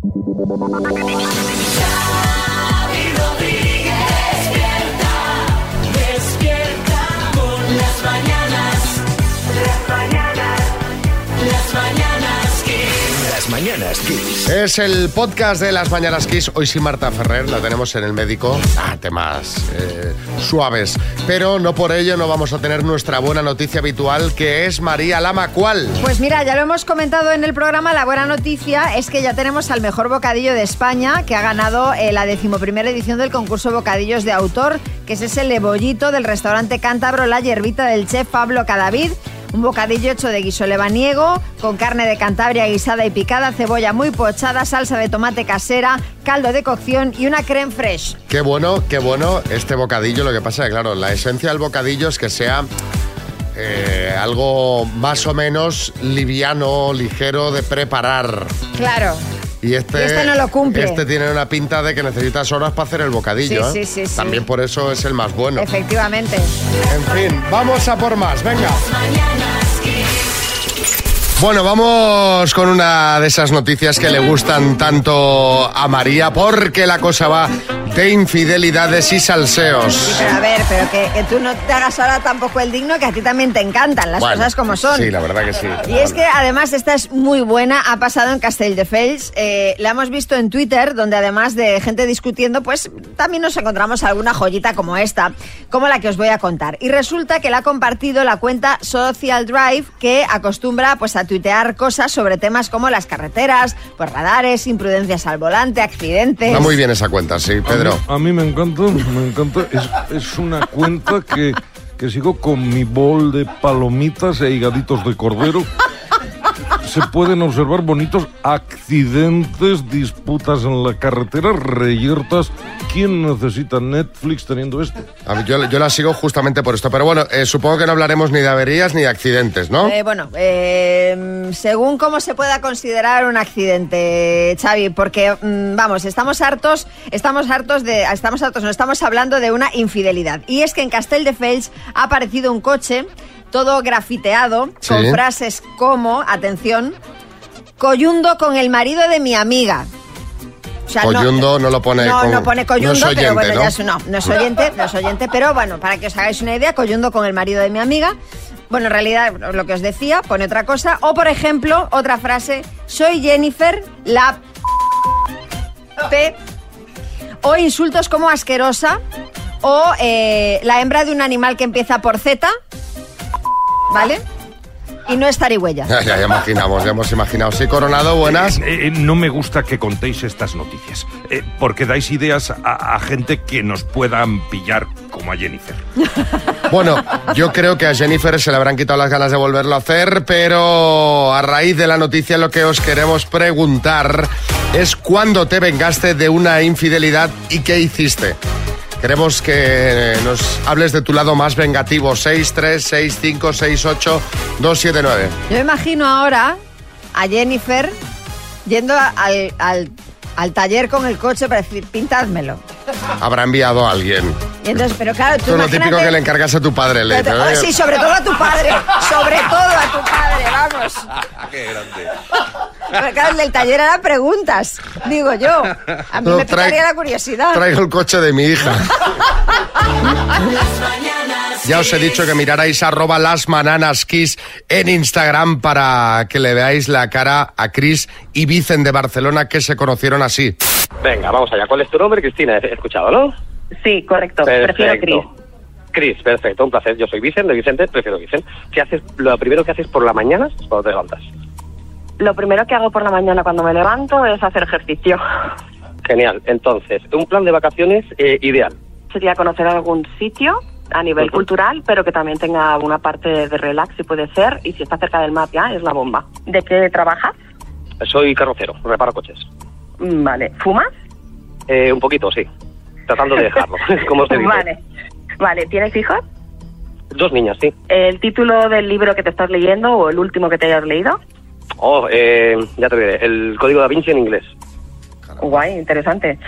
Xavi mañanas Kiss. Es el podcast de las Mañanas Kiss. Hoy sí Marta Ferrer, la tenemos en el médico. Ah, temas eh, suaves. Pero no por ello no vamos a tener nuestra buena noticia habitual, que es María Lama. ¿Cuál? Pues mira, ya lo hemos comentado en el programa, la buena noticia es que ya tenemos al mejor bocadillo de España, que ha ganado eh, la decimoprimera edición del concurso Bocadillos de Autor, que es ese lebollito del restaurante cántabro La Hierbita del chef Pablo Cadavid. Un bocadillo hecho de guiso lebaniego, con carne de Cantabria guisada y picada, cebolla muy pochada, salsa de tomate casera, caldo de cocción y una creme fresh. Qué bueno, qué bueno este bocadillo. Lo que pasa es que, claro, la esencia del bocadillo es que sea eh, algo más o menos liviano, ligero de preparar. Claro. Y este, Y este no lo cumple. Este tiene una pinta de que necesitas horas para hacer el bocadillo. Sí, ¿eh? sí, sí, sí. También por eso es el más bueno. Efectivamente. En fin, vamos a por más, venga. Bueno, vamos con una de esas noticias que le gustan tanto a María, porque la cosa va de infidelidades y salseos. Pero a ver, pero que, que tú no te hagas ahora tampoco el digno, que a ti también te encantan las Bueno, cosas como son. Sí, la verdad que sí. Y es que además esta es muy buena, ha pasado en Castelldefels, eh, la hemos visto en Twitter, donde además de gente discutiendo, pues también nos encontramos alguna joyita como esta, como la que os voy a contar. Y resulta que la ha compartido la cuenta Social Drive, que acostumbra pues a tuitear cosas sobre temas como las carreteras, pues radares, imprudencias al volante, accidentes. Está muy bien esa cuenta, sí, Pedro. A mí me encanta, me encanta. Es, una cuenta que, que sigo con mi bol de palomitas e higaditos de cordero. Se pueden observar bonitos accidentes, disputas en la carretera, reyertas. ¿Quién necesita Netflix teniendo esto? A mí, Yo, yo la sigo justamente por esto, pero bueno, eh, supongo que no hablaremos ni de averías ni de accidentes, ¿no? Eh, bueno, eh, según cómo se pueda considerar un accidente, Xavi, porque mm, vamos, estamos hartos, estamos hartos de, estamos hartos, no estamos hablando de una infidelidad. Y es que en Castelldefels ha aparecido un coche todo grafiteado Sí. con frases como, atención, coyundo con el marido de mi amiga. O sea, Coyundo no lo pone No, con- no pone no coyundo, es oyente, pero bueno, ¿no? ya es, no, no es oyente, no es oyente, pero bueno, para que os hagáis una idea, coyundo con el marido de mi amiga. Bueno, en realidad, lo que os decía, pone otra cosa. O, por ejemplo, otra frase, soy Jennifer, la P. O insultos como asquerosa. O eh, la hembra de un animal que empieza por Z. ¿Vale? Y no es zarigüeya. Ya, ya, ya imaginamos, ya hemos imaginado. Sí, Coronado, buenas. Eh, eh, no me gusta que contéis estas noticias, eh, porque dais ideas a, a gente que nos puedan pillar como a Jennifer. Bueno, yo creo que a Jennifer se le habrán quitado las ganas de volverlo a hacer, pero a raíz de la noticia lo que os queremos preguntar es cuándo te vengaste de una infidelidad y qué hiciste. Queremos que nos hables de tu lado más vengativo. 6, 3, 6, 5, 6, 8, 2, 7, 9. Yo imagino ahora a Jennifer yendo al, al- al taller con el coche para decir, pintádmelo. Habrá enviado a alguien. Entonces, pero claro, tú es lo típico que le encargas a tu padre. Le Pero- oh, "Oye, sí, sobre todo a tu padre. Sobre todo a tu padre, vamos. ¡Qué grande! Claro, el del taller era preguntas, digo yo. A mí No, me picaría la curiosidad. Traigo el coche de mi hija. Las mañanas Ya os he dicho que mirarais arroba las bananas kiss en Instagram para que le veáis la cara a Chris y Vicen de Barcelona que se conocieron así. Venga, vamos allá. ¿Cuál es tu nombre, Cristina? He escuchado, ¿no? Sí, correcto. Prefiero Cris. Cris, perfecto, un placer. Yo soy Vicente, de Vicente, prefiero Vicente. ¿Qué haces, lo primero que haces por la mañana es cuando te levantas? Lo primero que hago por la mañana cuando me levanto es hacer ejercicio. Genial. Entonces, un plan de vacaciones eh, ideal. Sería conocer algún sitio a nivel cultural, pero que también tenga una parte de relax, si puede ser, y si está cerca del mar ya, es la bomba. ¿De qué trabajas? Soy carrocero, reparo coches. Mm, Vale. ¿Fumas? Eh, un poquito, sí. Tratando de dejarlo, como se dice. Vale. Vale, ¿tienes hijos? Dos niñas, sí. ¿El título del libro que te estás leyendo o el último que te hayas leído? Oh, eh, ya te diré. El código da Vinci en inglés. Guay, interesante.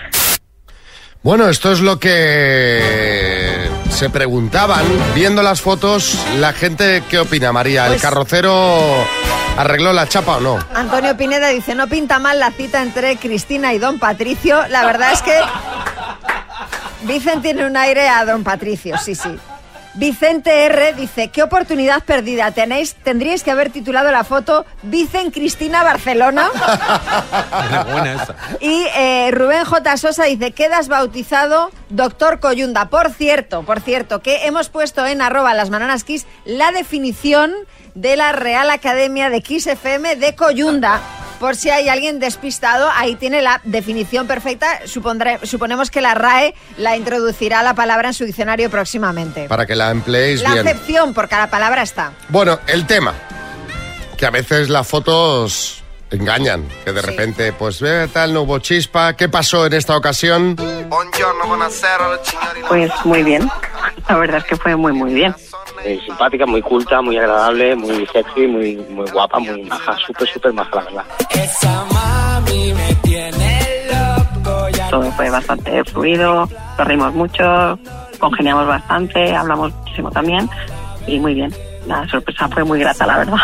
Bueno, esto es lo que se preguntaban, viendo las fotos, la gente, ¿qué opina, María? ¿El Pues- carrocero arregló la chapa o no? Antonio Pineda dice, no pinta mal la cita entre Cristina y don Patricio. La verdad es que Vicen tiene un aire a don Patricio, sí, sí. Vicente R dice, qué oportunidad perdida tenéis. Tendríais que haber titulado la foto Vicen Cristina Barcelona. Y eh, Rubén J. Sosa dice, quedas bautizado Doctor Coyunda. Por cierto, por cierto, que hemos puesto en arroba las bananas Kiss la definición de la Real Academia de Kiss FM de Coyunda. Por si hay alguien despistado, ahí tiene la definición perfecta. Supondré- suponemos que la RAE la introducirá la palabra en su diccionario próximamente. Para que la empleéis La bien. acepción, porque la palabra está. Bueno, el tema. Que a veces las fotos engañan. Que de repente, pues ve tal, no hubo chispa. ¿Qué pasó en esta ocasión? Pues muy bien. La verdad es que fue muy, muy bien. Muy simpática, muy culta, muy agradable, muy sexy, muy, muy guapa, muy maja, súper, súper maja, la verdad. Todo fue bastante fluido, nos reímos mucho, congeniamos bastante, hablamos muchísimo también y muy bien. La sorpresa fue muy grata, la verdad.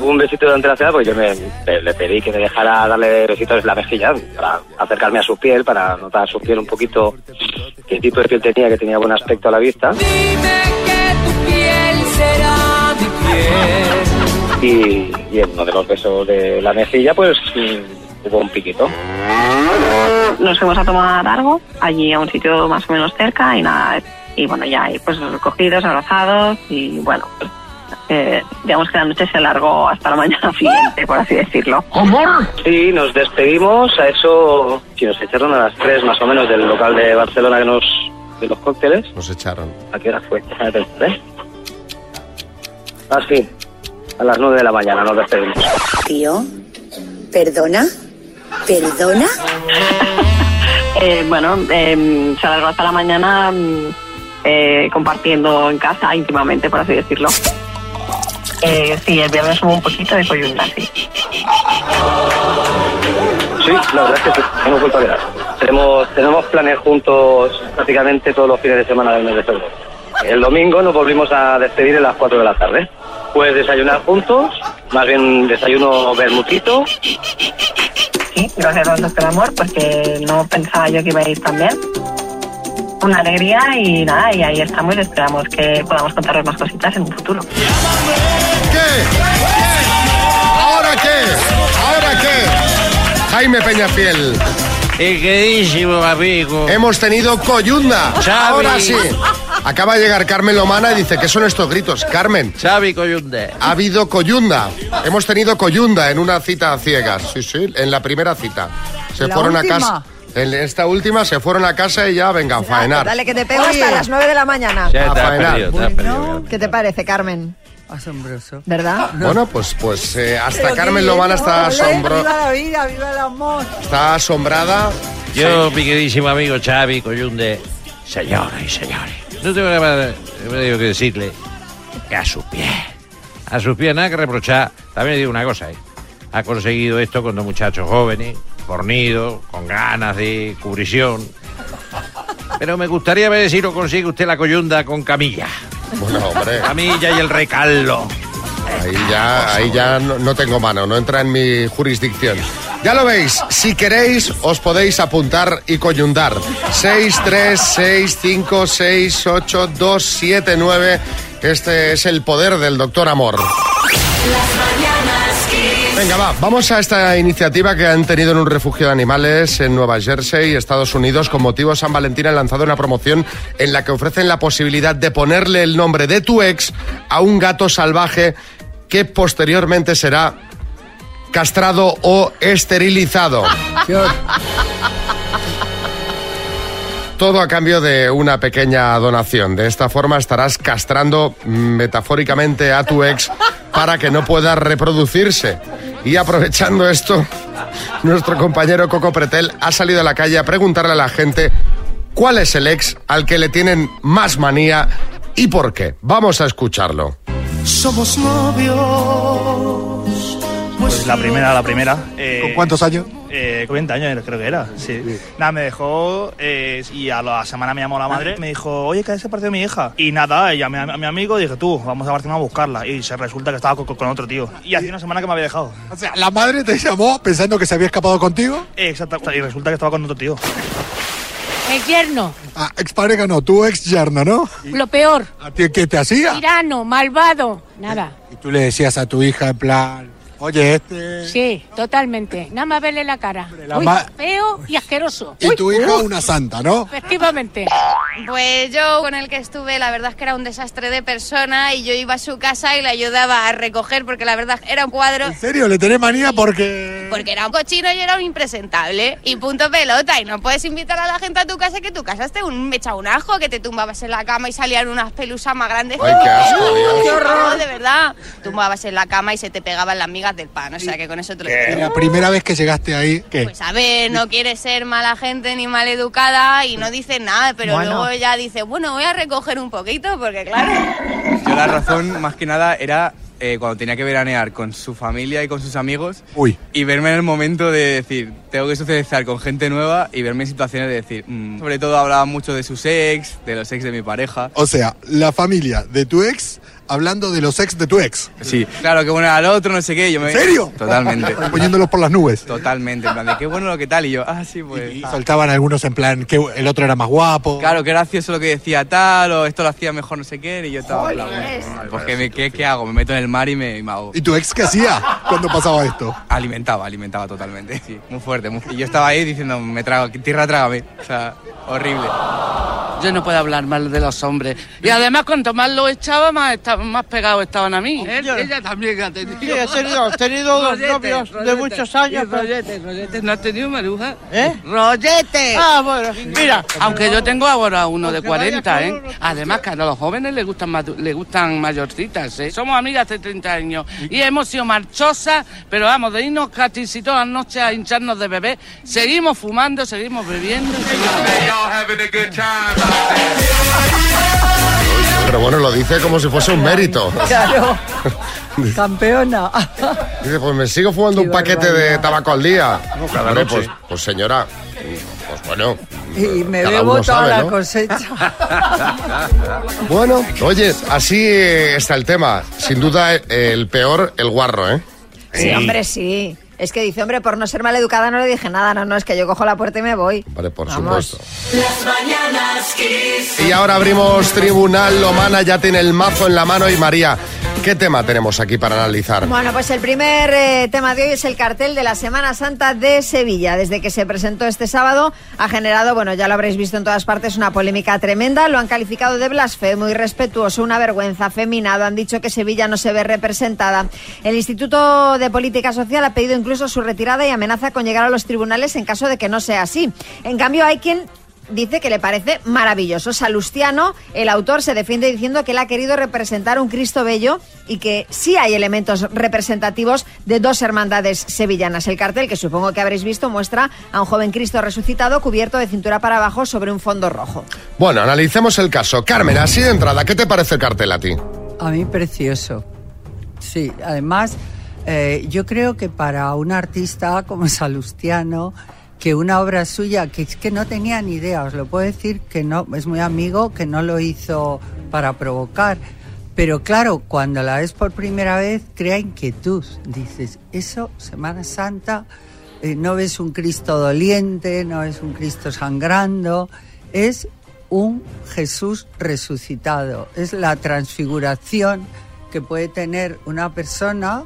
Un besito durante la cena, pues yo me, le, le pedí que me dejara darle besitos en la mejilla para acercarme a su piel, para notar su piel un poquito, qué tipo de piel tenía, que tenía buen aspecto a la vista. Y, y en uno de los besos de la mejilla, pues mm, hubo un piquito. Nos fuimos a tomar algo allí a un sitio más o menos cerca y nada, y bueno, ya ahí pues cogidos, abrazados y bueno, pues, eh, digamos que la noche se alargó hasta la mañana siguiente, por así decirlo. Sí, nos despedimos a eso, si nos echaron a las 3 más o menos del local de Barcelona que nos, de los cócteles. Nos echaron. ¿A qué hora fue? Déjame pensar, ¿eh? Ah, sí, a las 9 de la mañana nos despedimos. Tío, perdona, perdona. Eh, bueno, eh, se alargó hasta la mañana mm, eh, compartiendo en casa íntimamente, por así decirlo. Eh, sí, el viernes hubo un poquito de coyunta, sí. Sí, la verdad es que sí, hemos vuelto a quedar. Tenemos, tenemos planes juntos prácticamente todos los fines de semana del mes de febrero. El domingo nos volvimos a despedir a las 4 de la tarde. Pues desayunar juntos, más bien desayuno bermutito. Sí, gracias a Dios por el amor, porque no pensaba yo que iba a ir tan bien. Una alegría y nada, y ahí estamos y esperamos que podamos contaros más cositas en un futuro. ¿Ahora qué? ¿Ahora qué? Jaime Peñafiel, El queridísimo amigo. hemos tenido coyunda. Xavi. Ahora sí. Acaba de llegar Carmen Lomana y dice, ¿qué son estos gritos? Carmen, Xavi Coyunde. ha habido coyunda. Hemos tenido coyunda en una cita a ciegas. Sí, sí, en la primera cita. Se ¿La fueron última? a casa. En esta última se fueron a casa y ya venga a faenar. Dale, que te pego hasta las 9 de la mañana. Ya A te has faenar. perdido, te has perdido. ¿Qué te parece, Carmen? Asombroso. ¿Verdad? Bueno, pues, pues eh, hasta Pero Carmen bien, está, asombro- Viva la vida, viva el amor. está asombrada. Yo, mi queridísimo amigo Xavi Coyunde, señoras y señores, no tengo nada más que decirle que a sus pies, a sus pies nada que reprochar. También digo una cosa, ¿eh? ha conseguido esto con dos muchachos jóvenes, fornidos, con ganas de cubrición. Pero me gustaría ver si lo consigue usted la coyunda con Camilla. Bueno, hombre, Camilla y el rey Carlos. ahí ya, ahí ya no, no tengo mano, no entra en mi jurisdicción. Ya lo veis, si queréis os podéis apuntar y coyundar. 6, 3, 6, 5, 6, 8, 2, 7, 9. Este es el poder del doctor Amor. Venga, va, vamos a esta iniciativa que han tenido en un refugio de animales en Nueva Jersey, Estados Unidos. Con motivo San Valentín han lanzado una promoción en la que ofrecen la posibilidad de ponerle el nombre de tu ex a un gato salvaje que posteriormente será castrado o esterilizado. Todo a cambio de una pequeña donación. De esta forma estarás castrando mm, metafóricamente a tu ex para que no pueda reproducirse. Y aprovechando esto, nuestro compañero Coco Pretel ha salido a la calle a preguntarle a la gente cuál es el ex al que le tienen más manía y por qué. Vamos a escucharlo. Somos novios. Pues la primera, la primera. eh, ¿Con cuántos años? Eh, 20 años creo que era, sí. Nada, me dejó eh, y a la semana me llamó la madre. Me dijo, oye, que ha desaparecido mi hija. Y nada, llamé a, a mi amigo y dije, tú, vamos a Barcelona a buscarla. Y se resulta que estaba con, con otro tío. Y hacía una semana que me había dejado. O sea, la madre te llamó pensando que se había escapado contigo. Exacto, y resulta que estaba con otro tío. El yerno, Ah, expareja no, tu ex yerno, ¿no? lo peor. ¿A ti qué te hacía? Tirano, malvado. Nada. Y tú le decías a tu hija en plan, oye, este... Sí, totalmente. Nada más verle la cara. la Uy, ma- feo y asqueroso. Y Uy, tu hija uh, una santa, ¿no? Efectivamente. Pues yo con el que estuve, la verdad es que era un desastre de persona y yo iba a su casa y le ayudaba a recoger porque la verdad era un cuadro. ¿En serio? ¿Le tenés manía porque...? Porque era un cochino y era un impresentable. Y punto pelota. Y no puedes invitar a la gente a tu casa que tu casa esté un mecha un ajo, que te tumbabas en la cama y salían unas pelusas más grandes. Ay, qué asco, ¡Uy, Dios. ¡Qué horror! De verdad. Tumbabas en la cama y se te pegaban las migas del pan. O sea que con eso te lo digo. la primera vez que llegaste ahí, ¿qué? Pues a ver, no quiere ser mala gente ni mal educada y no dice nada, pero Bueno. luego ella dice, bueno, voy a recoger un poquito porque claro. Yo la razón, más que nada, era eh, cuando tenía que veranear con su familia y con sus amigos Uy. y verme en el momento de decir, tengo que socializar con gente nueva y verme en situaciones de decir, mm, sobre todo hablaba mucho de sus ex, de los ex de mi pareja. O sea, la familia de tu ex hablando de los ex de tu ex. Sí, claro, que bueno era el otro, no sé qué. Yo me... ¿En serio? Totalmente. Poniéndolos por las nubes. Totalmente, en plan de qué bueno lo que tal. Y yo, ah, sí, pues. Y ah. soltaban algunos en plan que el otro era más guapo. Claro, qué gracioso lo que decía tal, o esto lo hacía mejor no sé qué, y yo estaba plan, pues ¿qué, me- qué, qué hago? Me meto en el mar y me, y me ahogo. ¿Y tu ex qué hacía cuando pasaba esto? Alimentaba, alimentaba totalmente, sí, muy fuerte. muy- Y yo estaba ahí diciendo, me trago, tierra trágame, o sea, horrible. Yo no puedo hablar mal de los hombres. Y además, cuanto más lo echaba, más, esta- más pegados estaban a mí. Él- ella también ha tenido. Sí, he tenido- he tenido dos novios de muchos años, rolletes, rolletes. ¿No has tenido, Maruja? ¿Eh? ¡Rollete! Ah, bueno, mira. Aunque yo tengo ahora uno de Porque vaya 40, ¿eh? Además, que a los jóvenes les gustan, les gustan mayorcitas, ¿eh? Somos amigas hace 30 años y hemos sido marchosas, pero vamos, de irnos casi si todas las noches a hincharnos de bebé, seguimos fumando, seguimos bebiendo. y Pero bueno, lo dice como si fuese un mérito. Claro. Campeona. Dice, pues me sigo fumando un paquete de tabaco al día. cada Hombre, noche. Pues, pues señora, pues bueno. Y me cada bebo uno toda sabe, la ¿no? cosecha. Bueno, oye, así está el tema. Sin duda, el peor, el guarro, ¿eh? Sí, hombre, sí. Es que dice, hombre, por no ser maleducada no le dije nada. No, no, es que yo cojo la puerta y me voy. Vale, por Vamos. supuesto. Las mañanas Kiss. Y ahora abrimos Tribunal Lomana, ya tiene el mazo en la mano. Y María, ¿qué tema tenemos aquí para analizar? Bueno, pues el primer eh, tema de hoy es el cartel de la Semana Santa de Sevilla. Desde que se presentó este sábado ha generado, bueno, ya lo habréis visto en todas partes, una polémica tremenda. Lo han calificado de blasfemo, irrespetuoso, una vergüenza, feminado. Han dicho que Sevilla no se ve representada. El Instituto de Política Social ha pedido incluso su retirada y amenaza con llegar a los tribunales en caso de que no sea así. En cambio, hay quien dice que le parece maravilloso. Salustiano, el autor, se defiende diciendo que él ha querido representar un Cristo bello y que sí hay elementos representativos de dos hermandades sevillanas. El cartel, que supongo que habréis visto, muestra a un joven Cristo resucitado cubierto de cintura para abajo sobre un fondo rojo. Bueno, analicemos el caso. Carmen, así de entrada, ¿qué te parece el cartel a ti? A mí precioso. Sí, además, eh, yo creo que para un artista como Salustiano, que una obra suya, que es que no tenía ni idea, os lo puedo decir, que no, es muy amigo, que no lo hizo para provocar. Pero claro, cuando la ves por primera vez, crea inquietud. Dices, eso, Semana Santa, eh, no ves un Cristo doliente, no ves un Cristo sangrando, es un Jesús resucitado, es la transfiguración que puede tener una persona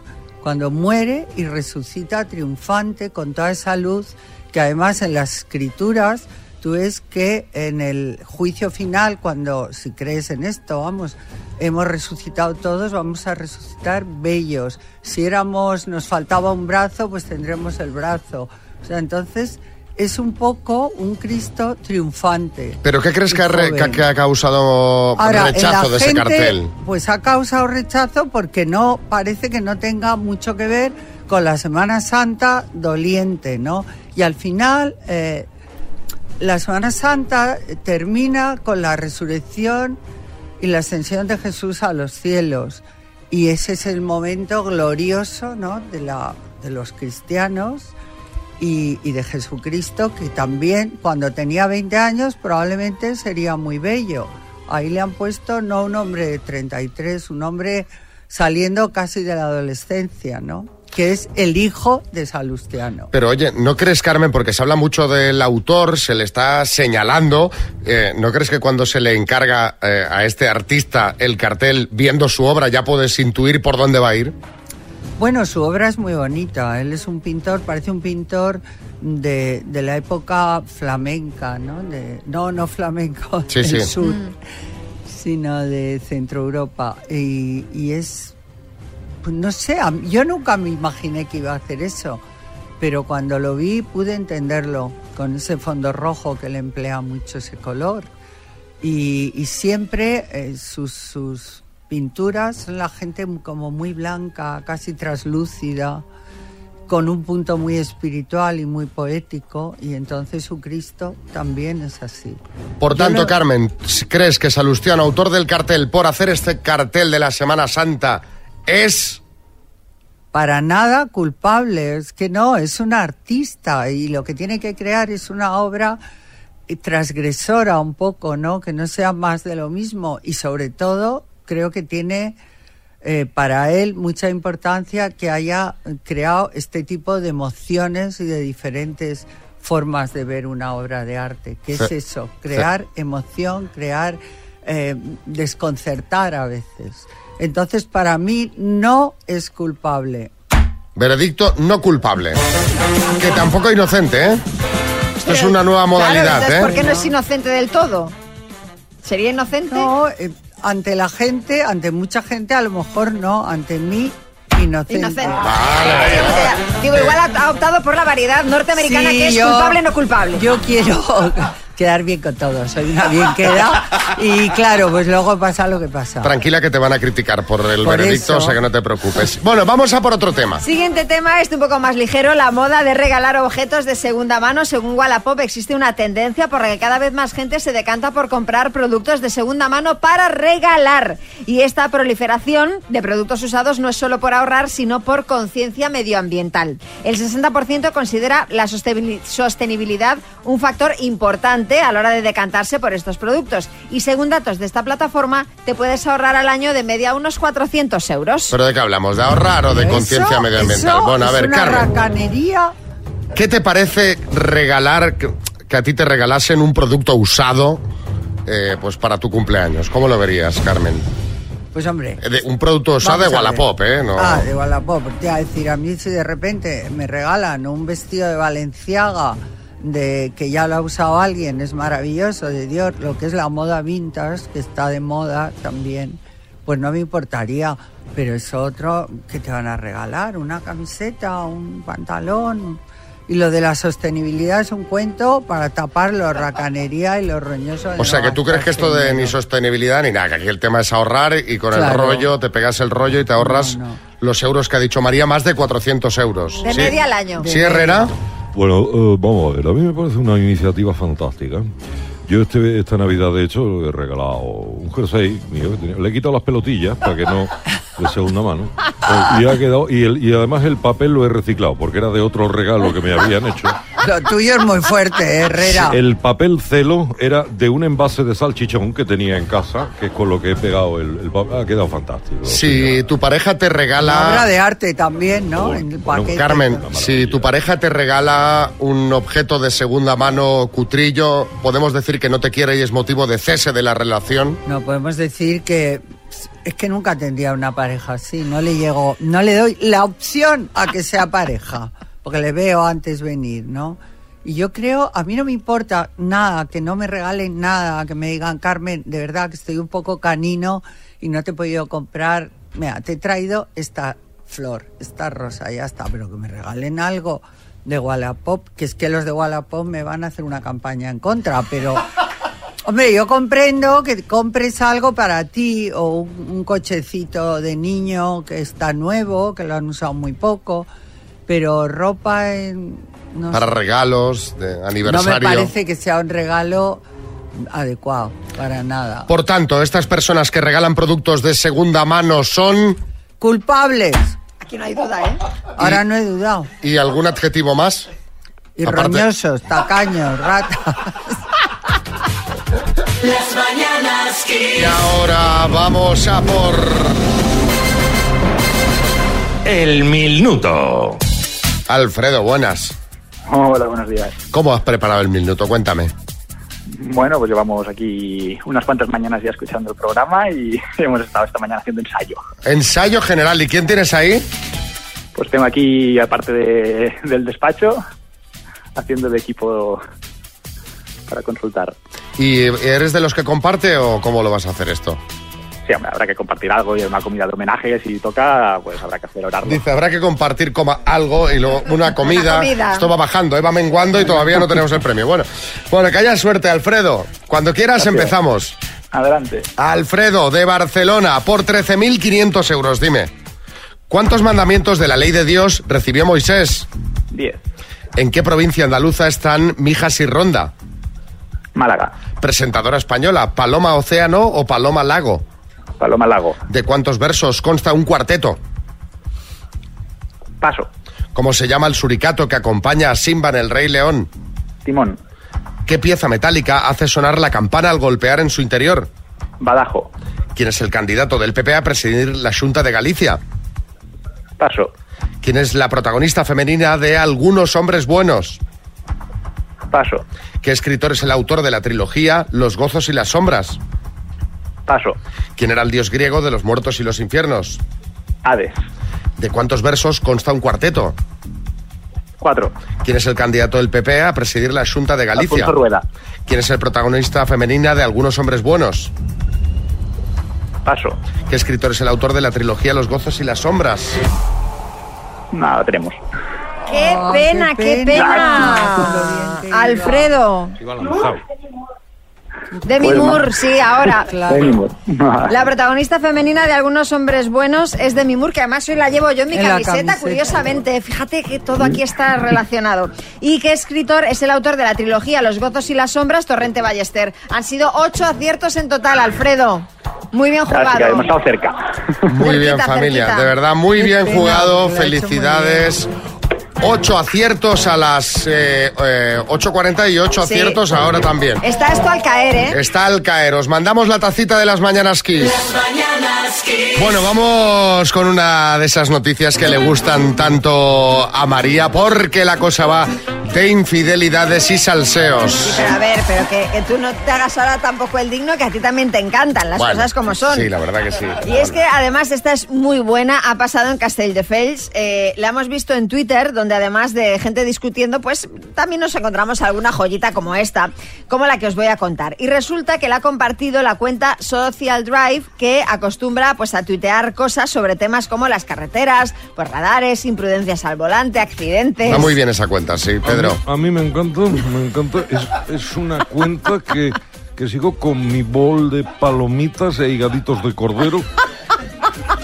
cuando muere y resucita triunfante con toda esa luz que además en las escrituras tú ves que en el juicio final, cuando si crees en esto, vamos, hemos resucitado todos, vamos a resucitar bellos. Si éramos, nos faltaba un brazo, pues tendremos el brazo. O sea, entonces es un poco un Cristo triunfante. ¿Pero qué crees que ha, re- joven. que ha causado Ahora, rechazo de ese cartel? Pues ha causado rechazo porque no parece que no tenga mucho que ver con la Semana Santa doliente, ¿no? Y al final eh, la Semana Santa termina con la resurrección y la ascensión de Jesús a los cielos. Y ese es el momento glorioso, ¿no? De la de los cristianos y, de Jesucristo, que también cuando tenía 20 años probablemente sería muy bello. Ahí le han puesto no un hombre de 33, un hombre saliendo casi de la adolescencia, ¿no? Que es el hijo de Salustiano. Pero oye, ¿no crees, Carmen, porque se habla mucho del autor, se le está señalando, eh, ¿no crees que cuando se le encarga eh, a este artista el cartel, viendo su obra, ya puedes intuir por dónde va a ir? Bueno, su obra es muy bonita. Él es un pintor, parece un pintor de, de la época flamenca, ¿no? De, no, no flamenco Sí, del sí. sur, sino de Centro Europa. Y, y es, pues no sé, yo nunca me imaginé que iba a hacer eso, pero cuando lo vi pude entenderlo con ese fondo rojo que le emplea mucho ese color. Y, y siempre eh, sus, sus pinturas la gente como muy blanca, casi traslúcida, con un punto muy espiritual y muy poético, y entonces su Cristo también es así. Por tanto, no- Carmen, ¿crees que Salustiano, autor del cartel, por hacer este cartel de la Semana Santa, es... Para nada culpable, es que no, es un artista y lo que tiene que crear es una obra transgresora un poco, ¿no? Que no sea más de lo mismo y sobre todo creo que tiene eh, para él mucha importancia que haya creado este tipo de emociones y de diferentes formas de ver una obra de arte. ¿Qué es eso? Crear emoción, crear, eh, desconcertar a veces. Entonces, para mí no es culpable. Veredicto no culpable. Que tampoco inocente, ¿eh? Esto es una nueva Claro, modalidad, entonces, ¿eh? ¿por qué no es inocente del todo? ¿Sería inocente? No, eh, ante la gente, ante mucha gente, a lo mejor no, ante mí, inocente. Inocente. Digo, igual ha ha optado por la variedad norteamericana Sí, que es yo- culpable no culpable. Yo quiero quedar bien con todos, soy una bien queda y claro, pues luego pasa lo que pasa. Tranquila que te van a criticar por el Por veredicto, eso. o sea que no te preocupes. Bueno, vamos a por otro tema. Siguiente tema, este un poco más ligero, la moda de regalar objetos de segunda mano. Según Wallapop existe una tendencia por la que cada vez más gente se decanta por comprar productos de segunda mano para regalar. Y esta proliferación de productos usados no es solo por ahorrar, sino por conciencia medioambiental. El 60% considera la sostenibil- sostenibilidad un factor importante a la hora de decantarse por estos productos. Y según datos de esta plataforma, te puedes ahorrar al año de media unos 400 euros. ¿Pero de qué hablamos? ¿De ahorrar o de Eso- conciencia medioambiental? eso Bueno, a es ver, una Carmen, racanería. ¿qué te parece regalar, que, a ti te regalasen un producto usado eh, pues para tu cumpleaños? ¿Cómo lo verías, Carmen? Pues hombre. Eh, de- un producto usado de. Wallapop, ¿eh? No. Ah, de Wallapop. Te a decir, a mí si de repente me regalan un vestido de Valenciaga de que ya lo ha usado alguien, es maravilloso, de Dios, lo que es la moda vintage, que está de moda también, pues no me importaría. Pero es otro que te van a regalar, una camiseta, un pantalón. Y lo de la sostenibilidad es un cuento para tapar la racanería y lo roñoso. de O sea, que tú crees que esto de ni sostenibilidad ni nada, que aquí el tema es ahorrar y con el rollo te pegas el rollo y te ahorras los euros que ha dicho María, más de 400 euros. De ¿Sí? media al año. ¿Sí, Herrera? Bueno, eh, vamos a ver, a mí me parece una iniciativa fantástica. Yo este, esta Navidad, de hecho, he regalado un jersey mío. que tenía- Le he quitado las pelotillas para que no de segunda mano. Eh, y, ha quedado, y, el- y además el papel lo he reciclado porque era de otro regalo que me habían hecho. Lo tuyo es muy fuerte, ¿eh, Herrera. El papel celo era de un envase de salchichón que tenía en casa, que es con lo que he pegado el, el papel. Ha quedado fantástico. Si tu pareja te Una obra regala... de arte también, ¿no? En el paquete. Carmen, si tu pareja te regala un objeto de segunda mano cutrillo, podemos decir que no te quiere y es motivo de cese de la relación. No podemos decir que es que nunca tendría una pareja así. No le llego, no le doy la opción a que sea pareja, porque le veo antes venir, ¿no? Y yo creo, a mí no me importa nada, que no me regalen nada, que me digan, Carmen, de verdad que estoy un poco canino y no te he podido comprar. Mira, te he traído esta flor, esta rosa, ya está, pero que me regalen algo de Wallapop, que es que los de Wallapop me van a hacer una campaña en contra, pero Hombre, yo comprendo que compres algo para ti o un, un cochecito de niño que está nuevo, que lo han usado muy poco, pero ropa en, no, Para sé, regalos, de no me aniversario. parece que sea un regalo adecuado para nada. Por tanto, estas personas que regalan productos de segunda mano son... Culpables. Aquí no hay duda, ¿eh? Ahora no he dudado. ¿Y algún adjetivo más? Y Aparte- roñosos, tacaños, ratas. Las mañanas Y Kiss. ahora vamos a por... El minuto. Alfredo, buenas. Hola, buenos días. ¿Cómo has preparado el minuto? Cuéntame. Bueno, pues llevamos aquí unas cuantas mañanas ya escuchando el programa y hemos estado esta mañana haciendo ensayo. Ensayo general. ¿Y quién tienes ahí? Pues tengo aquí, aparte de- del despacho, haciendo de equipo para consultar. ¿Y eres de los que comparte o cómo lo vas a hacer esto? Sí, hombre, habrá que compartir algo y una comida de homenaje. Si toca, pues habrá que acelerarlo. Dice, habrá que compartir coma algo y luego una comida. Una comida. Esto va bajando, eh, va menguando y todavía no tenemos el premio. Bueno, bueno, que haya suerte, Alfredo. Cuando quieras Gracias. empezamos. Adelante. Alfredo, de Barcelona, por 13.500 euros, dime. ¿Cuántos mandamientos de la ley de Dios recibió Moisés? Diez. ¿En qué provincia andaluza están Mijas y Ronda? Málaga. Presentadora española, ¿Paloma Océano o Paloma Lago? Paloma Lago. ¿De cuántos versos consta un cuarteto? Paso. ¿Cómo se llama el suricato que acompaña a Simba en El Rey León? Timón. ¿Qué pieza metálica hace sonar la campana al golpear en su interior? Badajo. ¿Quién es el candidato del PP a presidir la Junta de Galicia? Paso. ¿Quién es la protagonista femenina de Algunos hombres buenos? Paso. ¿Qué escritor es el autor de la trilogía Los gozos y las sombras? Paso. ¿Quién era el dios griego de los muertos y los infiernos? Hades. ¿De cuántos versos consta un cuarteto? Cuatro. ¿Quién es el candidato del PP a presidir la Junta de Galicia? Alfonso Rueda. ¿Quién es el protagonista femenina de Algunos hombres buenos? Paso. ¿Qué escritor es el autor de la trilogía Los gozos y las sombras? Nada, tenemos. ¡Qué Oh, pena, qué qué pena. pena! Alfredo. Demi Pues, Moore, sí, ahora. Demi Moore. La protagonista femenina de algunos hombres buenos es Demi Moore, que además hoy la llevo yo en mi En camiseta, camiseta. curiosamente. Fíjate que todo aquí está relacionado. ¿Y qué escritor es el autor de la trilogía Los gozos y las sombras, Torrente Ballester? Han sido ocho aciertos en total, Alfredo. Muy bien que jugado. hemos estado cerca. Muy bien, familia. cerquita. De verdad, muy Qué bien pena, jugado. Felicidades. Ocho aciertos a las eh, eh, 8.40 y ocho Sí. aciertos ahora también. Está esto al caer, ¿eh? Está al caer. Os mandamos la tacita de las mañanas Kiss. Las mañanas Kiss. Bueno, vamos con una de esas noticias que le gustan tanto a María, porque la cosa va de infidelidades y salseos. Pero a ver, pero que, que tú no te hagas ahora tampoco el digno, que a ti también te encantan las Bueno, cosas como son. Sí, la verdad que sí. Y es que además esta es muy buena, ha pasado en Castelldefels, eh, la hemos visto en Twitter, donde además de gente discutiendo, pues también nos encontramos alguna joyita como esta, como la que os voy a contar. Y resulta que la ha compartido la cuenta Social Drive, que acostumbra pues a tuitear cosas sobre temas como las carreteras, pues radares, imprudencias al volante, accidentes. Va muy bien esa cuenta, sí, Pedro. A mí me encanta, me encanta. Es, es una cuenta que, que sigo con mi bol de palomitas e higaditos de cordero.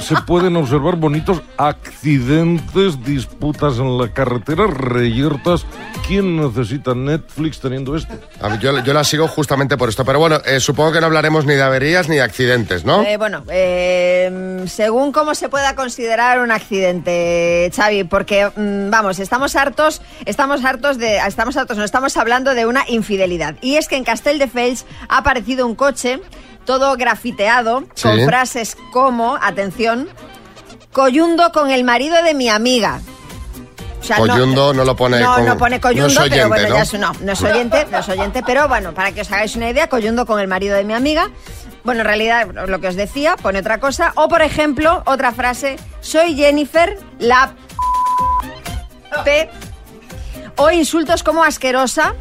Se pueden observar bonitos accidentes, disputas en la carretera, reyertas. ¿Quién necesita Netflix teniendo esto? A mí- Yo, yo la sigo justamente por esto. Pero bueno, eh, supongo que no hablaremos ni de averías ni de accidentes, ¿no? Eh, bueno, eh, según cómo se pueda considerar un accidente, Xavi, porque mm, vamos, estamos hartos, estamos hartos de, estamos hartos, no estamos hablando de una infidelidad. Y es que en Castelldefels ha aparecido un coche todo grafiteado Sí. con frases como, atención, coyundo con el marido de mi amiga. O sea, no- Coyundo no lo pone no, con- no pone coyundo, no es oyente, pero bueno, ¿no? ya es, no, no es oyente, no es oyente, pero bueno, para que os hagáis una idea, coyundo con el marido de mi amiga. Bueno, en realidad, lo que os decía, pone otra cosa. O, por ejemplo, otra frase, soy Jennifer, la P. O insultos como asquerosa.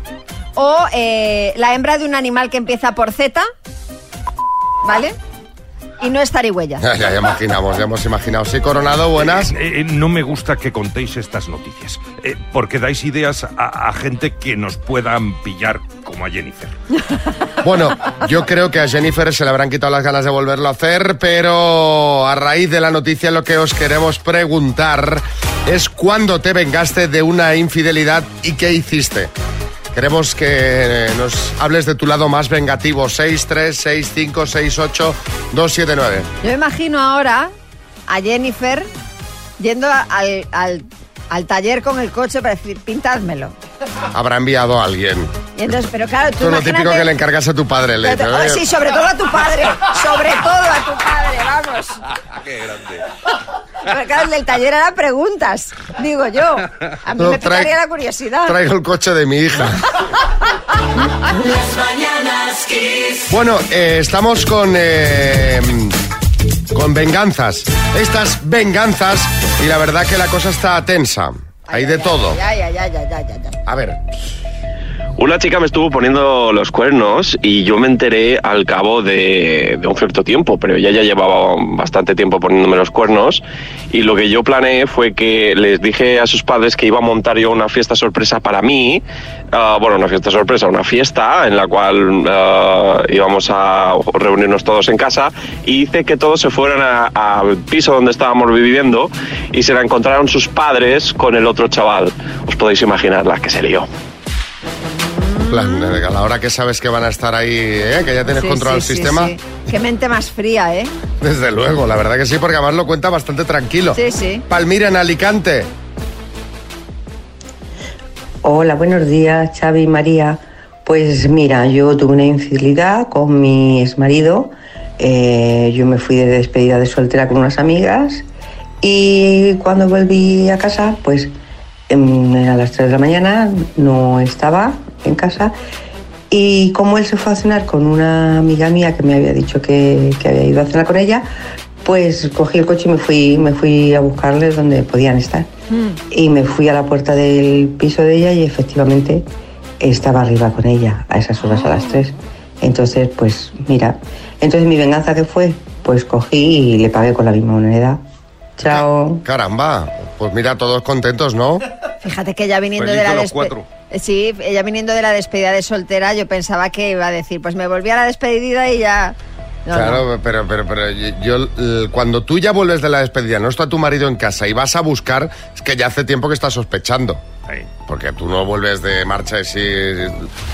O eh, la hembra de un animal que empieza por Z. ¿Vale? Y no es zarigüeya. Ya, ya, ya imaginamos, ya hemos imaginado. Sí, Coronado, buenas. Eh, eh, no me gusta que contéis estas noticias, eh, porque dais ideas a, a gente que nos puedan pillar, como a Jennifer. Bueno, yo creo que a Jennifer se le habrán quitado las ganas de volverlo a hacer, pero a raíz de la noticia lo que os queremos preguntar es cuándo te vengaste de una infidelidad y qué hiciste. Queremos que nos hables de tu lado más vengativo. 6, 3, 6, 5, 6, 8, 2, 7, 9. Yo imagino ahora a Jennifer yendo al, al- al taller con el coche para decir, pintádmelo. habrá enviado a alguien. Y entonces, pero claro, tú Esto es lo típico que le encargas a tu padre. Le dices, oh, "Oye, sí, sobre todo a tu padre. Sobre todo a tu padre, vamos. Qué grande. Pero claro, el del taller era preguntas, digo yo. A mí No, me trae- picaría la curiosidad. Traigo el coche de mi hija. Las mañanas Kiss. Bueno, eh, estamos con, eh, con venganzas. Estas venganzas, y la verdad que la cosa está tensa. Hay de todo. A ver, Una chica me estuvo poniendo los cuernos y yo me enteré al cabo de, un cierto tiempo, pero ella ya llevaba bastante tiempo poniéndome los cuernos y lo que yo planeé fue que les dije a sus padres que iba a montar yo una fiesta sorpresa para mí, ah, bueno, una fiesta sorpresa, una fiesta en la cual ah, íbamos a reunirnos todos en casa y hice que todos se fueran al piso donde estábamos viviendo y se la encontraron sus padres con el otro chaval. Os podéis imaginar la que se lió. A la hora que sabes que van a estar ahí, ¿eh? que ya tienes Sí, controlado sí, el sí, sistema, sí. Qué mente más fría, ¿eh? desde luego, la verdad que sí, porque además lo cuenta bastante tranquilo. Sí, sí. Palmira en Alicante. Hola, buenos días, Xavi y María. Pues mira, yo tuve una infidelidad con mi exmarido. Eh, yo me fui de despedida de soltera con unas amigas y cuando volví a casa, pues em, a las 3 de la mañana no estaba en casa y como él se fue a cenar con una amiga mía que me había dicho que, que había ido a cenar con ella, pues cogí el coche y me fui, me fui a buscarles donde podían estar. Y me fui a la puerta del piso de ella y efectivamente estaba arriba con ella a esas horas a las 3. Entonces, pues mira, entonces mi venganza que fue, pues cogí y le pagué con la misma moneda. Chao. Caramba, pues mira, todos contentos, ¿no? Fíjate que ella viniendo Feliz de la los despe- cuatro. Eh, Sí, ella viniendo de la despedida de soltera, yo pensaba que iba a decir, pues me volví a la despedida y ya. No, claro, no. pero, pero, pero yo, cuando tú ya vuelves de la despedida, no está tu marido en casa y vas a buscar, es que ya hace tiempo que estás sospechando. Porque tú no vuelves de marcha y si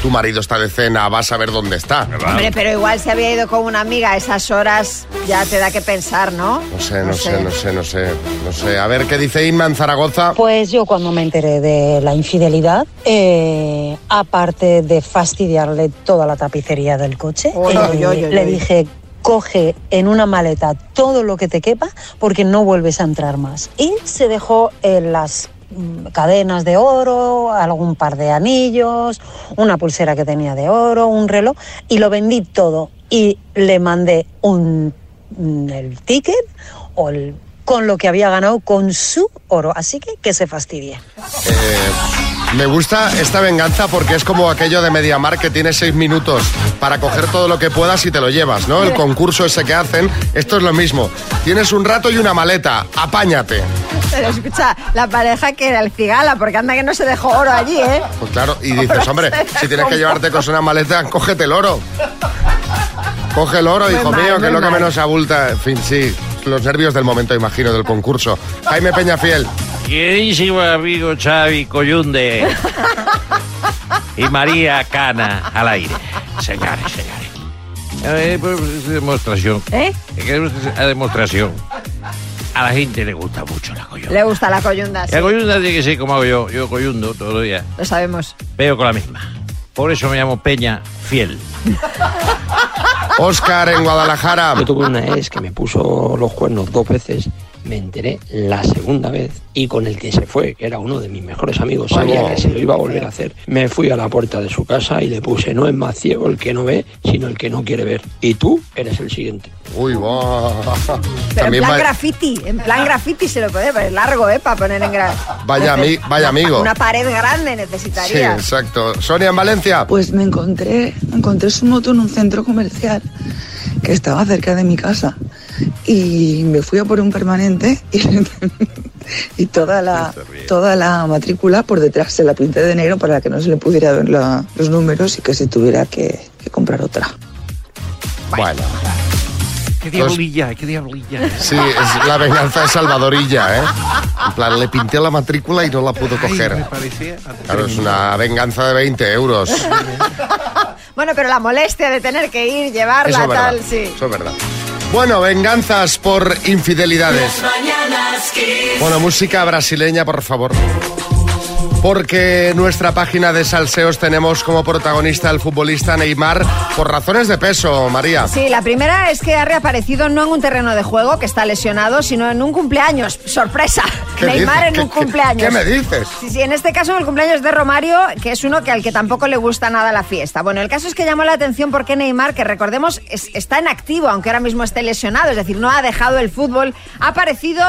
tu marido está de cena, vas a ver dónde está. Hombre, pero igual se había ido con una amiga a esas horas, ya te da que pensar, ¿no? No sé, no, sé, no sé, no sé, no sé. A ver qué dice Inma en Zaragoza. Pues yo cuando me enteré de la infidelidad, eh, aparte de fastidiarle toda la tapicería del coche, Oy, eh, le dije, coge en una maleta todo lo que te quepa porque no vuelves a entrar más. Y se dejó eh, las cadenas de oro, algún par de anillos, una pulsera que tenía de oro, un reloj, y lo vendí todo. Y le mandé un, mm, el ticket o el- con lo que había ganado con su oro. Así que que se fastidie. Eh, me gusta esta venganza porque es como aquello de Mediamar que tiene seis minutos para coger todo lo que puedas y te lo llevas, ¿no? El concurso ese que hacen, esto es lo mismo. Tienes un rato y una maleta, apáñate. Pero escucha, la pareja que era el cigala, porque anda que no se dejó oro allí, ¿eh? Pues claro, y dices, hombre, si tienes que llevarte con una maleta, cógete el oro. Coge el oro, Muy hijo mal, mío, que es lo que menos abulta. En fin, sí, los nervios del momento, imagino, del concurso. Jaime Peñafiel. Queridísimo amigo Xavi Coyunde y María Cana al aire. Señores, señores. Eh, pues, es demostración. ¿Eh? Es una demostración. A la gente le gusta mucho la coyunda. Le gusta la coyunda, sí. La coyunda tiene que ser como hago yo. Yo coyundo todos los días. Lo sabemos. Veo con la misma. Por eso me llamo Peña Fiel. Oscar en Guadalajara. Yo tuve una ex que me puso los cuernos dos veces. Me enteré la segunda vez y con el que se fue, que era uno de mis mejores amigos, sabía que se lo iba a volver a hacer. Me fui a la puerta de su casa y le puse, no es más ciego el que no ve, sino el que no quiere ver. Y tú eres el siguiente. Uy, va. Pero También en plan va- graffiti, en plan graffiti se lo puede poner largo, ¿eh? Para poner en gra... Vaya, ami- vaya amigo. Una pared grande Sí, necesitaría. exacto. Sonia en Valencia. Pues me encontré, encontré su moto en un centro comercial que estaba cerca de mi casa y me fui a por un permanente y, y toda la toda la matrícula por detrás se la pinté de negro para que no se le pudiera ver la- los números y que se tuviera que, que comprar otra. Bueno. Qué diablilla, qué diablilla. Sí, es la venganza de Salvadorilla, ¿eh? En plan, le pinté la matrícula y no la pudo coger. Claro, es una venganza de 20 euros. Bueno, pero la molestia de tener que ir, llevarla, Eso es verdad. tal, sí. Eso es verdad. Bueno, venganzas por infidelidades. Bueno, música brasileña, por favor. Porque en nuestra página de salseos tenemos como protagonista al futbolista Neymar por razones de peso, María. Sí, la primera es que ha reaparecido no en un terreno de juego, que está lesionado, sino en un cumpleaños. ¡Sorpresa! ¿Qué Neymar en ¿Qué- un cumpleaños. qué me dices? Sí, sí, en este caso el cumpleaños de Romario, que es uno que al que tampoco le gusta nada la fiesta. Bueno, el caso es que llamó la atención porque Neymar, que recordemos es- está en activo, aunque ahora mismo esté lesionado, es decir, no ha dejado el fútbol, ha parecido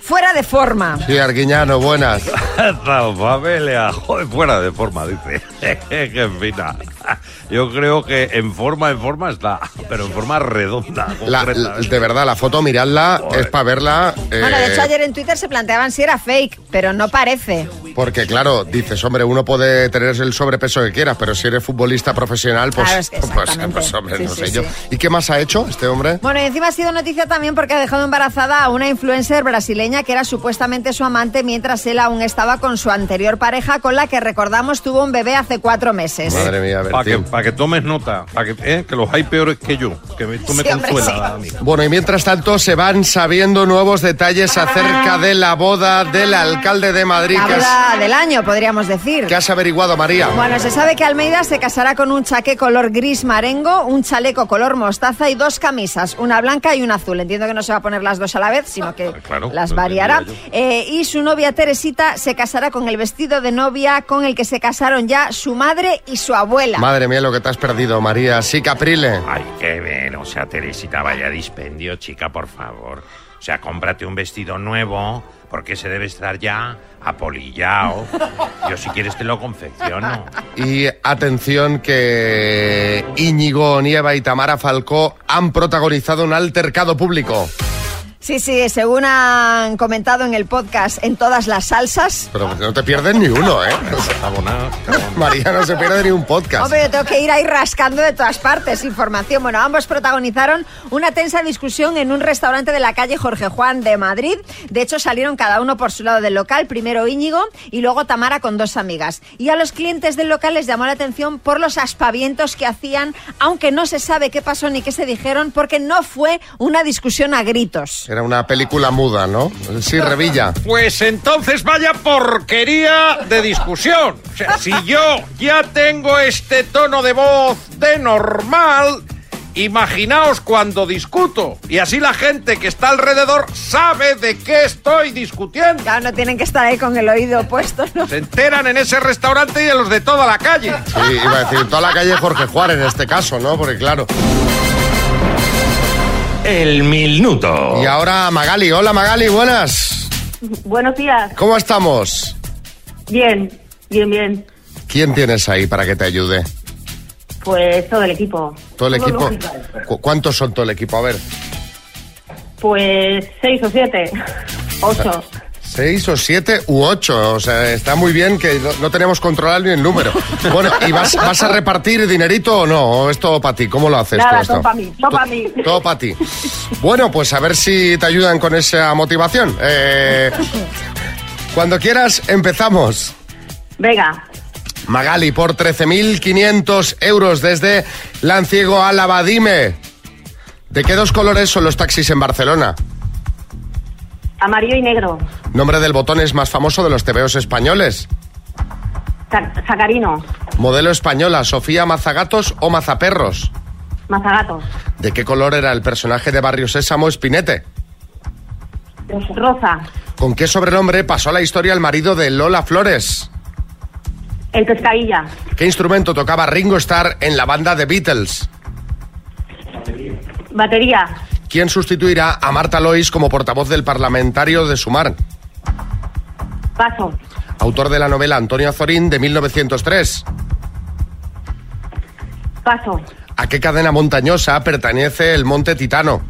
fuera de forma. Sí, Arguiñano, buenas. Esta familia, joder, fuera de forma, dice. Qué fina. Yo creo que en forma, en forma está, pero en forma redonda. La- de verdad, la foto, miradla, es para verla. eh, Bueno, de hecho ayer en Twitter se planteaban si era fake, pero no parece. Porque claro, dices, hombre, uno puede tener el sobrepeso que quieras, pero si eres futbolista profesional, pues, Claro, es que pues, exactamente. pues, hombre, Sí, no sí, sé sí. yo. ¿Y qué más ha hecho este hombre? Bueno, y encima ha sido noticia también porque ha dejado embarazada a una influencer brasileña que era supuestamente su amante mientras él aún estaba con su anterior pareja, con la que recordamos tuvo un bebé hace cuatro meses. Madre mía, Para que, Bertín. pa' que tomes nota, para que, eh, que los hay peores que yo, que me- tú me Sí, hombre, consuelas sí. Bueno, y mientras tanto se van sabiendo nuevos detalles acerca de la boda del alcalde de Madrid. La ¿Qué has, boda del año, podríamos decir. qué has averiguado, María? Bueno, se sabe que Almeida se casará con un chaqué color gris marengo, un chaleco color mostaza y dos camisas, una blanca y una azul. Entiendo que no se va a poner las dos a la vez, sino que claro, las variará. Eh, y su novia Teresita se casará con el vestido de novia con el que se casaron ya su madre y su abuela. Madre mía, lo que te has perdido, María. Sí, Caprile. Ay, qué bien. O sea, Teresita, vaya dispendio, chica, por favor. O sea, cómprate un vestido nuevo, porque se debe estar ya apolillado. Yo, si quieres, te lo confecciono. Y atención que Íñigo Nieva y Tamara Falcó han protagonizado un altercado público. Sí, sí, según han comentado en el podcast en todas las salsas. Pero no te pierdes ni uno, ¿eh? María no se pierde ni un podcast. Hombre, yo tengo que ir ahí rascando de todas partes información. Bueno, ambos protagonizaron una tensa discusión en un restaurante de la calle Jorge Juan de Madrid. De hecho, salieron cada uno por su lado del local, primero Íñigo y luego Tamara con dos amigas. Y a los clientes del local les llamó la atención por los aspavientos que hacían, aunque no se sabe qué pasó ni qué se dijeron, porque no fue una discusión a gritos. Era una película muda, ¿no? Sí, Revilla. Pues entonces vaya porquería de discusión. O sea, si yo ya tengo este tono de voz de normal, imaginaos cuando discuto. Y así la gente que está alrededor sabe de qué estoy discutiendo. Claro, no tienen que estar ahí con el oído puesto, ¿no? Se enteran en ese restaurante y en los de toda la calle. Sí, iba a decir, toda la calle Jorge Juárez en este caso, ¿no? Porque claro. El minuto. Y ahora Magali. Hola Magali, buenas. Buenos días. ¿Cómo estamos? Bien, bien, bien. ¿Quién tienes ahí para que te ayude? Pues todo el equipo. ¿Todo el equipo? lógico. ¿Cu- ¿Cuántos son todo el equipo? A ver. Pues seis o siete. Ocho. ¿Seis o siete u ocho? O sea, está muy bien que no, no tenemos controlado ni el número. Bueno, ¿y vas, vas a repartir dinerito o no? ¿O es todo para ti? ¿Cómo lo haces Nada, todo para mí, todo para mí. Todo para ti. Bueno, pues a ver si te ayudan con esa motivación. Eh, cuando quieras, empezamos. Venga, Magali, por 13.500 euros desde Lanciego a Lavadime. ¿De qué dos colores son los taxis en Barcelona? Amarillo y negro. Nombre del botón es más famoso de los tebeos españoles. Sa- Sacarino, Modelo española, Sofía Mazagatos o Mazaperros. mazagato, ¿De qué color era el personaje de Barrio Sésamo Espinete? rosa, ¿Con qué sobrenombre pasó a la historia el marido de Lola Flores? el pescadilla, ¿Qué instrumento tocaba Ringo Starr en la banda The Beatles? batería, ¿Quién sustituirá a Marta Lois como portavoz del parlamentario de Sumar? paso, Autor de la novela Antonio Azorín de 1903. paso, ¿A qué cadena montañosa pertenece el Monte Titano?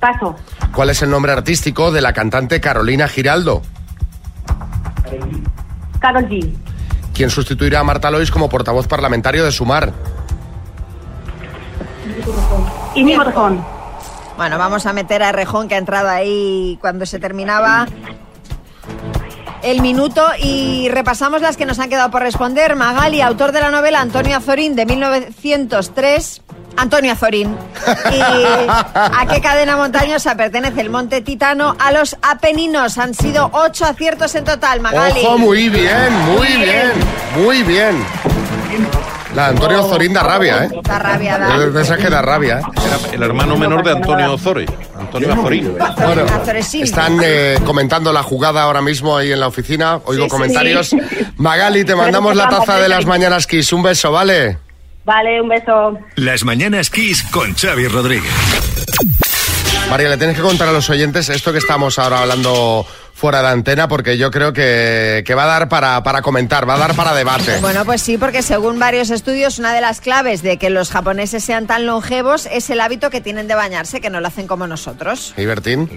paso, ¿Cuál es el nombre artístico de la cantante Carolina Giraldo? Carol G, ¿Quién sustituirá a Marta Lois como portavoz parlamentario de Sumar? Íñigo Rejón, Bueno, vamos a meter a Rejón que ha entrado ahí cuando se terminaba el minuto y repasamos las que nos han quedado por responder. Magali, autor de la novela Antonio Azorín de 1903. Antonio Azorín. ¿Y a qué cadena montañosa pertenece el Monte Titano? A los Apeninos. Han sido ocho aciertos en total, Magali. Ojo, muy bien, muy bien, muy bien. La Antonio Zorín da rabia, ¿eh? Da rabia, da. Esas que da rabia, ¿eh? Era el hermano menor de Antonio Ozore, Antonio Azorín. Bueno, están eh, comentando la jugada ahora mismo ahí en la oficina. Oigo Sí, sí, comentarios. sí. Magali, te mandamos la taza de las mañanas Kiss. Un beso, ¿vale? Vale, un beso. Las mañanas Kiss con Xavi Rodríguez. María, le tienes que contar a los oyentes esto que estamos ahora hablando fuera de antena, porque yo creo que, que va a dar para, para comentar, va a dar para debate. Bueno, pues sí, porque según varios estudios, una de las claves de que los japoneses sean tan longevos es el hábito que tienen de bañarse, que no lo hacen como nosotros. ¿Y Bertín?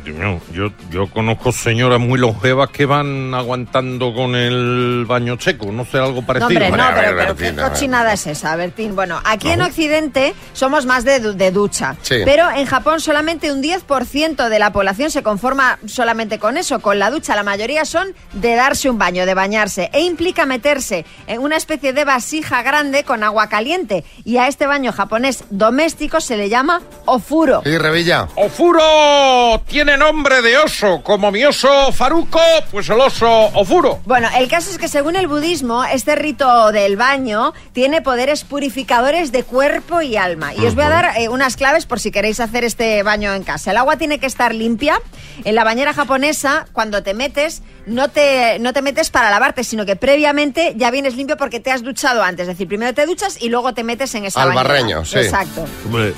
Yo, yo conozco señoras muy longevas que van aguantando con el baño seco, no sé, algo No, parecido. hombre, no, ver, pero, Bertín, qué cochinada es esa, Bertín. Bueno, aquí en Occidente somos más de, de ducha, Sí. pero en Japón solamente un 10% de la población se conforma solamente con eso, con la ducha. La mayoría son de darse un baño, de bañarse, e implica meterse en una especie de vasija grande con agua caliente. Y a este baño japonés doméstico se le llama ofuro. Sí, Revilla. ¡Ofuro! Tiene nombre de oso, como mi oso Faruco, pues el oso Ofuro. Bueno, el caso es que según el budismo, este rito del baño tiene poderes purificadores de cuerpo y alma. Y os voy a dar eh, unas claves por si queréis hacer este baño en casa. El agua tiene que estar limpia. En la bañera japonesa, cuando te metes, no te, no te metes para lavarte, sino que previamente ya vienes limpio porque te has duchado antes. Es decir, primero te duchas y luego te metes en esa Al bañera. barreño, sí. Exacto. Hombre,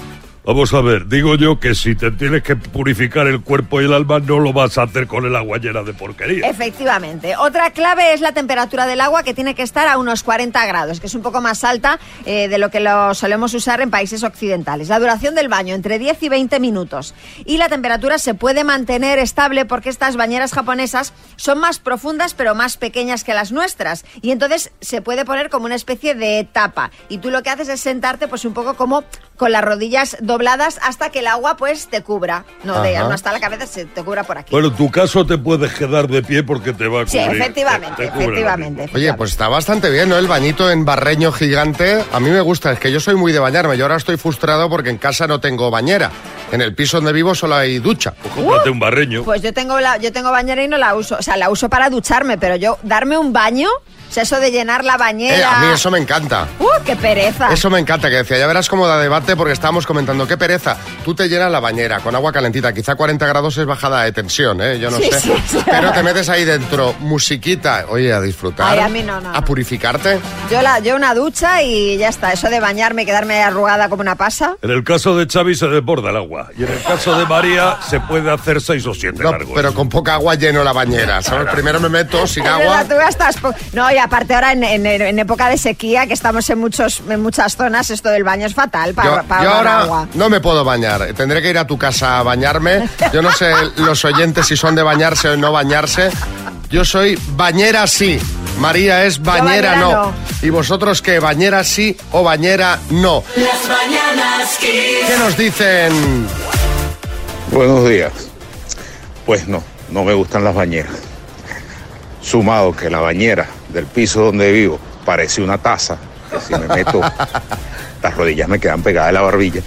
vamos a ver, digo yo que si te tienes que purificar el cuerpo y el alma, no lo vas a hacer con el agua llena de porquería. Efectivamente. Otra clave es la temperatura del agua que tiene que estar a unos 40 grados, que es un poco más alta eh, de lo que lo solemos usar en países occidentales. La duración del baño entre 10 y 20 minutos. Y la temperatura se puede mantener estable porque estas bañeras japonesas son más profundas pero más pequeñas que las nuestras. Y entonces se puede poner como una especie de tapa. Y tú lo que haces es sentarte pues un poco como con las rodillas dobladas hasta que el agua pues te cubra. No, de, no hasta la cabeza, se te cubra por aquí. Bueno, en tu caso te puedes quedar de pie porque te va a Sí, cubrir. efectivamente, Te- te cubre la efectivamente. Oye, pues está bastante bien, ¿no? El bañito en barreño gigante. A mí me gusta, es que yo soy muy de bañarme. Yo ahora estoy frustrado porque en casa no tengo bañera. En el piso donde vivo solo hay ducha. Cómprate un barreño. Pues yo tengo la, yo tengo bañera y no la uso. O sea, la uso para ducharme, pero yo darme un baño, sea, eso de llenar la bañera. Eh, a mí eso me encanta. ¡Uh, qué pereza! Eso me encanta, que decía, ya verás cómo da debate porque estábamos comentando, qué pereza, tú te llenas la bañera con agua calentita, quizá 40 grados es bajada de tensión, ¿eh? yo no Sí, sé, sí, sí. pero te metes ahí dentro, musiquita, oye, a disfrutar, Ay, a mí no, no, a purificarte. Yo, la, yo una ducha y ya está. Eso de bañarme y quedarme arrugada como una pasa. En el caso de Xavi se desborda el agua. Y en el caso de María se puede hacer seis o siete No, largos. pero con poca agua lleno la bañera, ¿sabes? Primero me meto sin agua. tú gastas No, aparte ahora en, en- en época de sequía, que estamos en, muchos, en muchas zonas, esto del baño es fatal para, Yo, para yo ahorrar ahora agua. no me puedo bañar. Tendré que ir a tu casa a bañarme. Yo no sé los oyentes si son de bañarse o no bañarse. Yo soy bañera sí. María es bañera, bañera no. no. ¿Y vosotros qué? ¿Bañera sí o bañera no? Las mañanas Kiss. ¿Qué nos dicen? Buenos días. Pues no, no me gustan las bañeras. Sumado que la bañera del piso donde vivo parece una taza, que si me meto, las rodillas me quedan pegadas de la barbilla.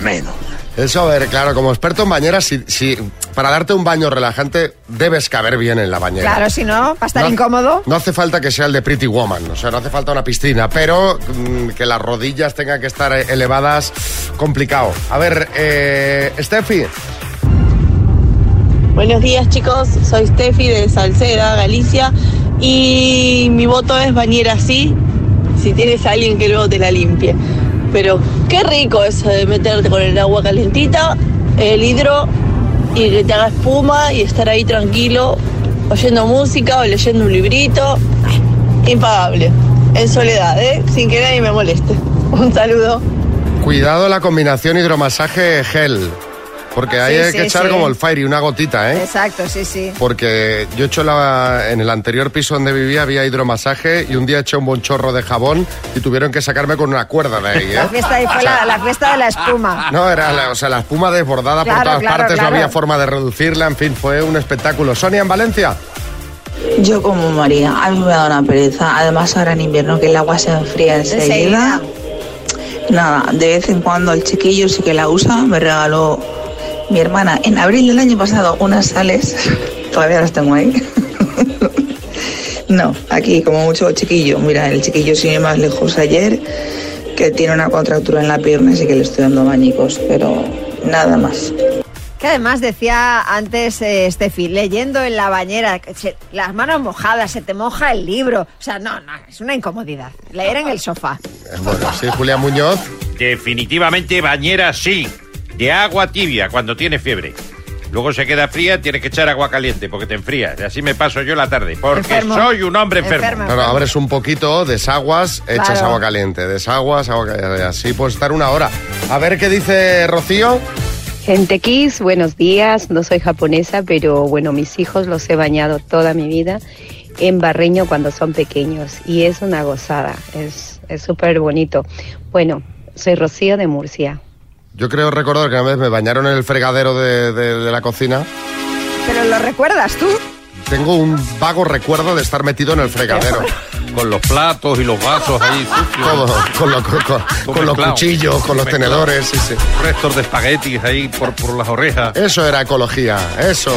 Menos. Eso, a ver, claro, como experto en bañeras, si, si para darte un baño relajante debes caber bien en la bañera. Claro, si no, para estar No. incómodo. No hace falta que sea el de Pretty Woman, o sea, no hace falta una piscina, pero mm, que las rodillas tengan que estar eh, elevadas, complicado. A ver, eh, Steffi, Buenos días chicos, soy Steffi de Salceda, Galicia y mi voto es bañera sí, si tienes a alguien que luego te la limpie. Pero qué rico eso de meterte con el agua calentita, el hidro y que te haga espuma y estar ahí tranquilo oyendo música o leyendo un librito. Impagable, en soledad, ¿eh? sin que nadie me moleste. Un saludo. cuidado la combinación hidromasaje-gel, porque ahí Sí, hay sí, que echar sí. como el fire y una gotita, ¿eh? Exacto, sí, sí. Porque yo he hecho la, en el anterior piso donde vivía había hidromasaje y un día eché un buen chorro de jabón y tuvieron que sacarme con una cuerda de ahí, ¿eh? La fiesta ahí fue la, la fiesta de la espuma. No, era la, o sea, la espuma desbordada por todas claro, partes, claro. no había forma de reducirla, en fin, fue un espectáculo. Sonia, en Valencia. Yo como María, a mí me da una pereza. Además ahora en invierno que el agua se enfría. Enseguida. nada, de vez en cuando el chiquillo sí que la usa. Me regaló mi hermana en abril del año pasado unas sales. Todavía las tengo ahí. no, aquí como mucho chiquillo. Mira, el chiquillo sigue más lejos ayer, que tiene una contractura en la pierna, así que le estoy dando bañicos, pero nada más. Que además decía antes eh, Steffi, leyendo en la bañera, que se- las manos mojadas, se te moja el libro. O sea, no, no, es una incomodidad. Leer en el sofá. Bueno, sí, Julián Muñoz. Definitivamente bañera sí, de agua tibia cuando tiene fiebre. Luego se queda fría, tienes que echar agua caliente porque te enfrías. Y así me paso yo la tarde, porque Enfermo. soy un hombre enfermo. Claro, abres un poquito, desaguas, echas Claro. agua caliente, desaguas, agua caliente. Así puedes estar una hora. A ver qué dice Rocío. Gente Kiss, buenos días. No soy japonesa, pero bueno, mis hijos los he bañado toda mi vida en barreño cuando son pequeños y es una gozada, es es súper bonito. Bueno, soy Rocío de Murcia. Yo creo recordar que una vez me bañaron en el fregadero de, de- de la cocina. Pero lo recuerdas tú. Tengo un vago recuerdo de estar metido en el fregadero. Con los platos y los vasos ahí sucios. Todo, con, lo- con- con- con los cuchillos, con los tenedores, sí, sí. Restos de espaguetis ahí por, por las orejas. Eso era ecología, eso.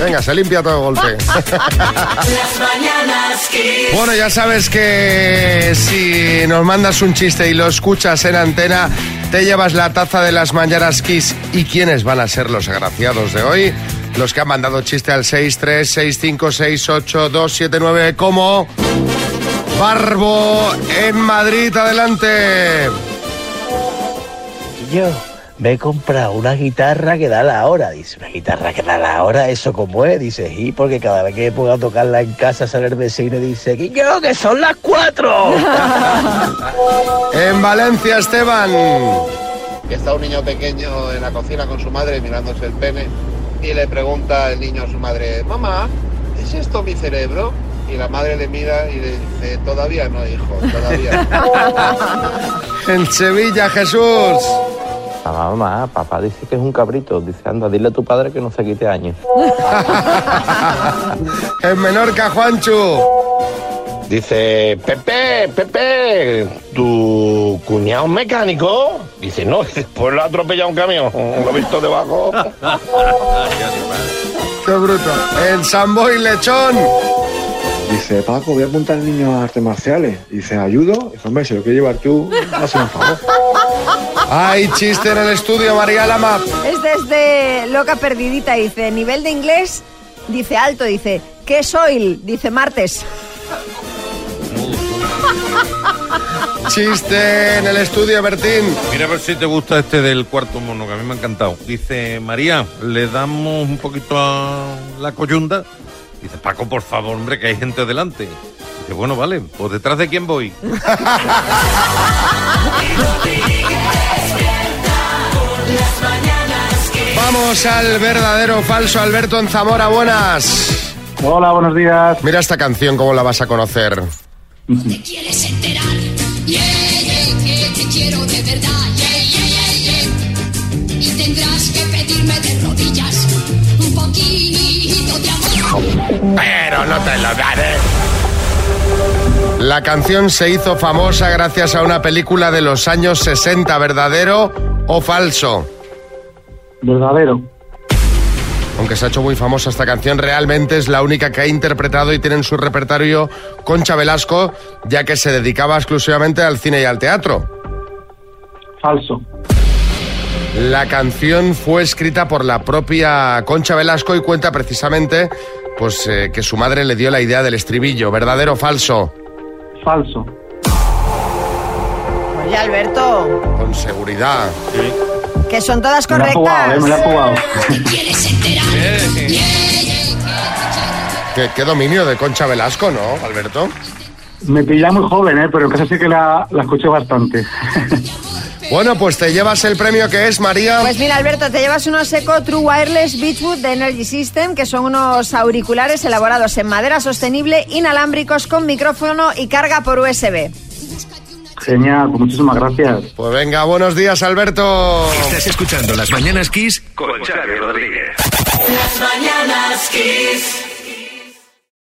Venga, se limpia todo de golpe. Las mañanas Kiss. Bueno, ya sabes que si nos mandas un chiste y lo escuchas en antena, te llevas la taza de las mañanas Kiss. ¿Y quiénes van a ser los agraciados de hoy? Los que han mandado chiste al 636568279 como Barbo en Madrid. Adelante. Yo me he comprado una guitarra que da la hora. Dice, una guitarra que da la hora, ¿eso cómo es? Dice, y porque cada vez que me pongo a tocarla en casa sale el vecino y dice, Guillo, que son las cuatro. En Valencia, Esteban. que está un niño pequeño en la cocina con su madre mirándose el pene y le pregunta el niño a su madre, mamá, ¿es esto mi cerebro? Y la madre le mira y le dice, todavía no, hijo, todavía no. En Sevilla, Jesús. Mamá, mamá, papá dice que es un cabrito. Dice, anda, dile a tu padre que no se quite años. En Menorca, Juanchu. Dice, Pepe, Pepe, ¿tu cuñado mecánico? Dice, no, pues lo ha atropellado un camión, lo he visto debajo. Qué bruto. En San Boy, Lechón. Dice, Paco, voy a apuntar al niño a artes marciales. Dice, ¿ayudo? Dice, hombre, si lo quieres llevar tú, hazme un favor. Hay chiste en el estudio, María Lama. Es desde Loca Perdidita, dice, nivel de inglés, dice alto, dice, ¿qué soy? Dice martes. Chiste en el estudio, Bertín. Mira a ver si te gusta este del cuarto mono, que a mí me ha encantado. Dice, María, le damos un poquito a la coyunda. Dice, Paco, por favor, hombre, que hay gente delante. Dice, bueno, vale, pues detrás de quién voy. Vamos al verdadero o falso. Alberto en Zamora, buenas. Hola, buenos días. Mira esta canción, ¿cómo la vas a conocer? ¿Quieres enterar? Yeah, yeah, que te quiero de verdad. Yeah, yeah, yeah, yeah. Y tendrás que pedirme de rodillas un poquito de amor. Pero no te lo daré. La canción se hizo famosa gracias a una película de los años 60, ¿verdadero o falso? Verdadero. Aunque se ha hecho muy famosa esta canción, realmente es la única que ha interpretado y tiene en su repertorio Concha Velasco, ya que se dedicaba exclusivamente al cine y al teatro. Falso. La canción fue escrita por la propia Concha Velasco y cuenta precisamente pues, eh, que su madre le dio la idea del estribillo. ¿Verdadero o falso? Falso. Oye, Alberto, Con seguridad. Que son todas Me la he jugado, eh, me la he jugado. Qué, qué dominio de Concha Velasco, ¿no, Alberto? Me pilla muy joven, ¿eh? pero en casa sí que la, la escuché bastante. Bueno, pues te llevas el premio que es, María. Pues mira, Alberto, te llevas unos Eco True Wireless Beachwood de Energy System, que son unos auriculares elaborados en madera sostenible, inalámbricos con micrófono y carga por USB. Genial, pues muchísimas gracias. Pues venga, buenos días, Alberto. Estás escuchando Las Mañanas Kiss con Xavi Rodríguez. Las mañanas Kiss.